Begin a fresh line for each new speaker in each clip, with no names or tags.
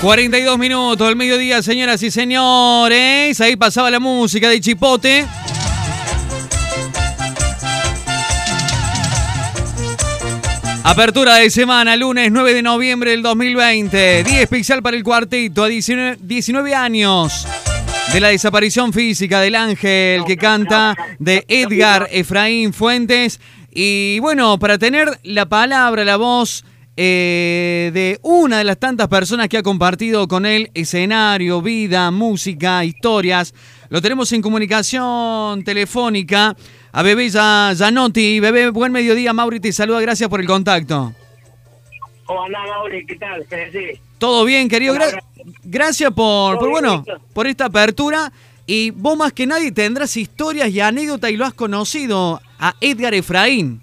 42 minutos del mediodía, señoras y señores. Ahí pasaba la música de Chipote. Apertura de semana, lunes 9 de noviembre del 2020. Día especial para el cuarteto a 19, años de la desaparición física del ángel que canta de Edgar Efraín Fuentes. Y bueno, para tener la palabra, la voz eh, de una de las tantas personas que ha compartido con él escenario, vida, música, historias, lo tenemos en comunicación telefónica a Bebé Zanotti. Bebé, buen mediodía, Mauri, te saluda, gracias por el contacto.
Hola, Mauri, ¿qué tal? Sí.
Todo bien, querido. gracias por, por bueno, por esta apertura. Y vos más que nadie tendrás historias y anécdotas y lo has conocido a Edgar Efraín.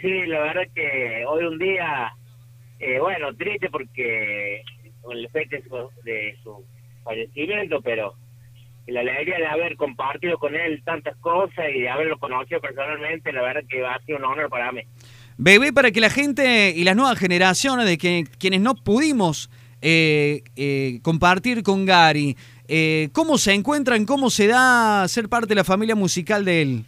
Sí, la verdad que hoy un día, eh, bueno, triste porque con el efecto de su fallecimiento, pero la alegría de haber compartido con él tantas cosas y de haberlo conocido personalmente, la verdad que ha sido un honor para mí.
Bebé, para que la gente y las nuevas generaciones de que, quienes no pudimos eh, eh, compartir con Gary, eh, ¿cómo se encuentran, cómo se da ser parte de la familia musical de él?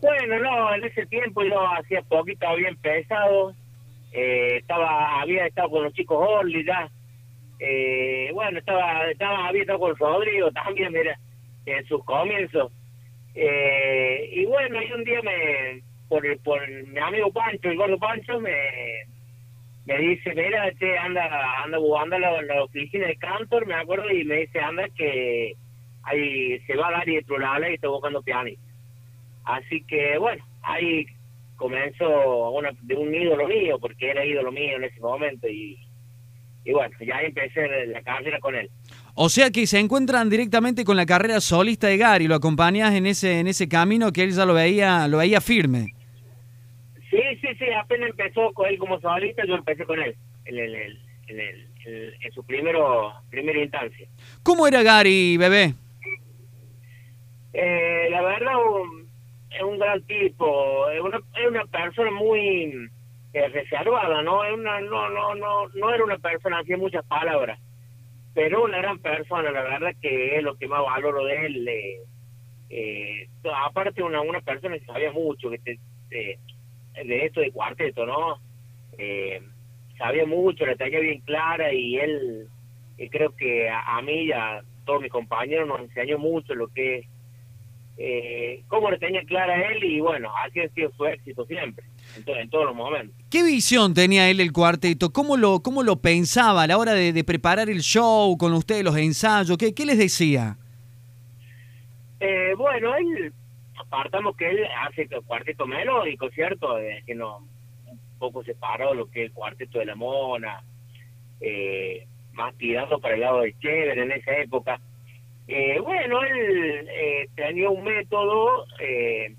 Bueno, no, en ese tiempo yo hacía poquito, había empezado, estaba, había estado con los chicos Orly ya, eh, bueno, estaba, estaba, había estado con Rodrigo también, mira, en sus comienzos. Eh, y bueno, y un día me, por, por mi amigo Pancho, el gordo Pancho, me, me dice, mira, este anda, anda, anda la, la oficina de Cantor, me acuerdo, y me dice, anda que ahí se va a dar y la y está buscando piano. Así que, bueno, ahí comenzó una, de un ídolo mío, porque era ídolo mío en ese momento, y y bueno, ya empecé la carrera con él.
O sea que se encuentran directamente con la carrera solista de Gary, lo acompañas en ese en ese camino que él ya lo veía lo veía firme.
Sí, sí, sí, apenas empezó con él como solista, yo empecé con él en, el, en, el, en, su primero primera instancia.
¿Cómo era Gary, bebé?
Eh, la verdad, es un gran tipo, es una, es una persona muy eh, reservada, ¿no? Una, no, no, no, no era una persona, hacía muchas palabras, pero una gran persona, la verdad que es lo que más valoro de él. Eh, eh, aparte una, una persona que sabía mucho que de esto de cuarteto, ¿no? Eh, sabía mucho, la tenía bien clara y él, creo que a, a, mí y a todos mis compañeros nos enseñó mucho lo que es eh, cómo lo tenía clara él y bueno, así ha sido su éxito siempre, en, todos los momentos.
¿Qué visión tenía él el cuarteto? ¿Cómo lo, cómo lo pensaba a la hora de, preparar el show con ustedes, los ensayos? ¿Qué, qué les decía?
Eh, bueno, él, apartamos que él hace el cuarteto melódico, ¿cierto? que no, un poco separado lo que es el cuarteto de la mona, eh, más tirado para el lado de Chévere en esa época eh, bueno, él eh, tenía un método, eh,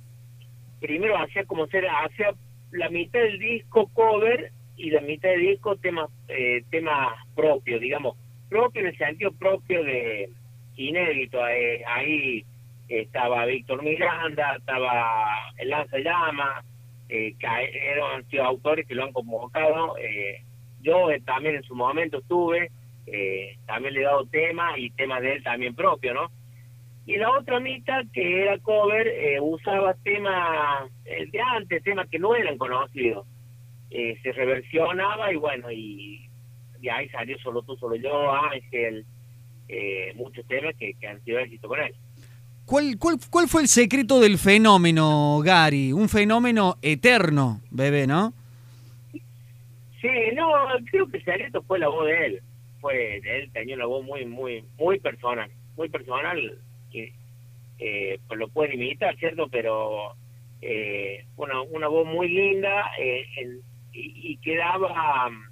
primero hacía como ser, hacía la mitad del disco cover y la mitad del disco temas eh, temas propios, digamos, propio en el sentido propio de inédito. Eh, ahí estaba Víctor Miranda, estaba El Lanza Llama, eh, que eran autores que lo han convocado. Eh, yo también en su momento estuve, eh, también le he dado temas y temas de él también propio, ¿no? Y la otra mitad, que era cover, eh, usaba temas eh, de antes, temas que no eran conocidos. se reversionaba y bueno, y, y, ahí salió Solo tú, solo yo, Ángel, muchos temas que, han sido éxito con él.
¿Cuál, cuál, ¿Cuál fue el secreto del fenómeno, Gary? Un fenómeno eterno, bebé, ¿no?
Sí, no, creo que el secreto fue la voz de él fue él tenía una voz muy muy muy personal muy personal que eh, pues lo pueden imitar cierto pero eh, una voz muy linda eh, y, quedaba mm,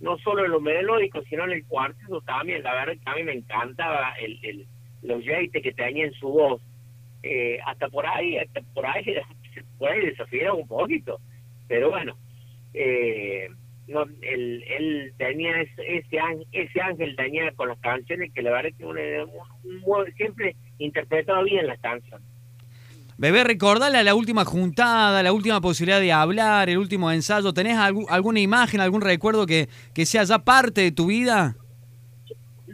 no solo en lo melódico sino en el cuarteto también. La verdad que a mí me encantaba el, el los jeites que tenía en su voz. Eh, hasta por ahí hasta por ahí por ahí desafiaba un poquito pero bueno eh, no, él, él tenía ese, ese, ángel, tenía con las canciones que la verdad que siempre interpretaba bien las canciones.
Bebé, recordale la última juntada, la última posibilidad de hablar, el último ensayo. ¿Tenés alguna imagen, algún recuerdo que, que sea ya parte de tu vida?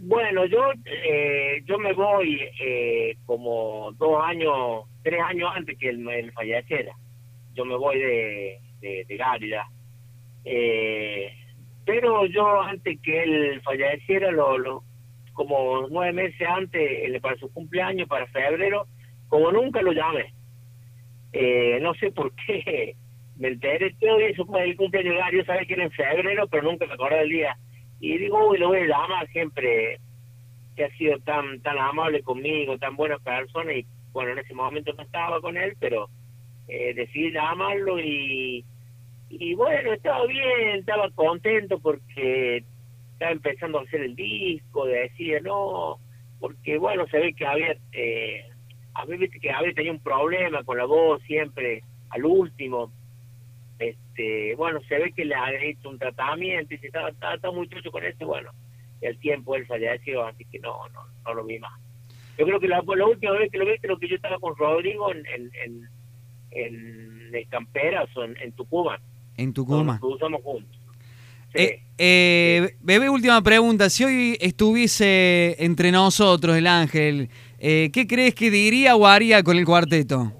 Bueno, yo eh, yo me voy eh, como dos años, tres años antes que él, falleciera. Yo me voy de, de, Gárida. Eh, pero yo antes que él falleciera, lo, lo, como nueve meses antes, para su cumpleaños, para febrero, como nunca lo llamé. no sé por qué, me enteré todo eso fue el cumpleaños Gárida, sabía que era en febrero, pero nunca me acordé del día y digo, uy, lo voy a llamar siempre, que ha sido tan tan amable conmigo, tan buena persona, y bueno, en ese momento no estaba con él, pero eh, decidí llamarlo y, y bueno, estaba bien, estaba contento porque estaba empezando a hacer el disco, decía, no, porque bueno, se ve que había, eh, a mí que había tenido un problema con la voz siempre, al último, este, bueno, se ve que le ha hecho un tratamiento y se estaba, estaba, muy trucho con eso, bueno, el tiempo él falleció, así que no, no, no lo vi más. Yo creo que la, última vez que lo vi, creo que yo estaba con Rodrigo en, en, en, en el Camperas o en, Tucumán.
En Tucumán.
Nos usamos juntos.
Eh, eh, bebé, última pregunta. Si hoy estuviese entre nosotros el ángel, eh, ¿qué crees que diría o haría con el cuarteto?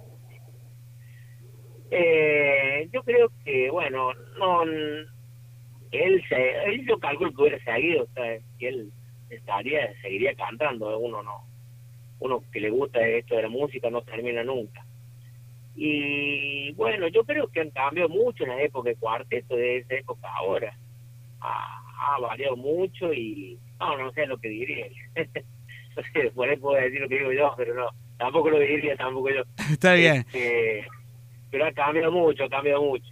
Eh, yo creo que, bueno, no él, se, él yo calculo que hubiera seguido, o sea, que él estaría, seguiría cantando, uno no, uno que le gusta esto de la música no termina nunca. Y bueno, yo creo que han cambiado mucho en la época de cuarteto de esa época ahora. Ha, variado mucho y no, no sé lo que diría. no sé, por ahí puedo decir lo que digo yo, pero no, tampoco lo diría tampoco yo.
Está bien.
Este, pero ha cambiado mucho, ha cambiado mucho.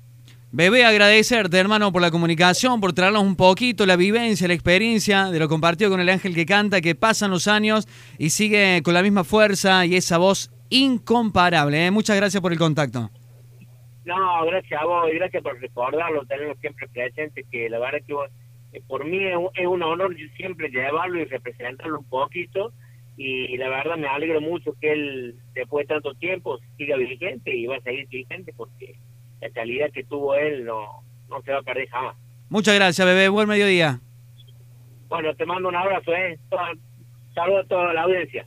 Bebé, agradecerte, hermano, por la comunicación, por traernos un poquito la vivencia, la experiencia de lo compartido con el ángel que canta, que pasan los años y sigue con la misma fuerza y esa voz incomparable. ¿eh? Muchas gracias por el contacto.
No, gracias a vos y gracias por recordarlo, tenerlo siempre presente, que la verdad que eh, por mí es un honor siempre llevarlo y representarlo un poquito y la verdad me alegro mucho que él después de tanto tiempo siga vigente y va a seguir vigente porque la calidad que tuvo él no, no se va a perder jamás.
Muchas gracias, bebé. Buen mediodía.
Bueno, te mando un abrazo, ¿eh? Saludos a toda la audiencia.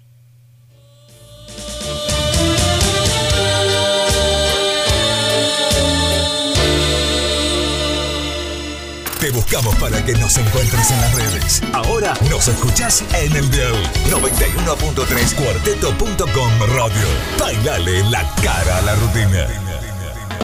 Buscamos para que nos encuentres en las redes. Ahora nos escuchás en el dial 91.3 cuarteto.com radio. Bailale la cara a la rutina.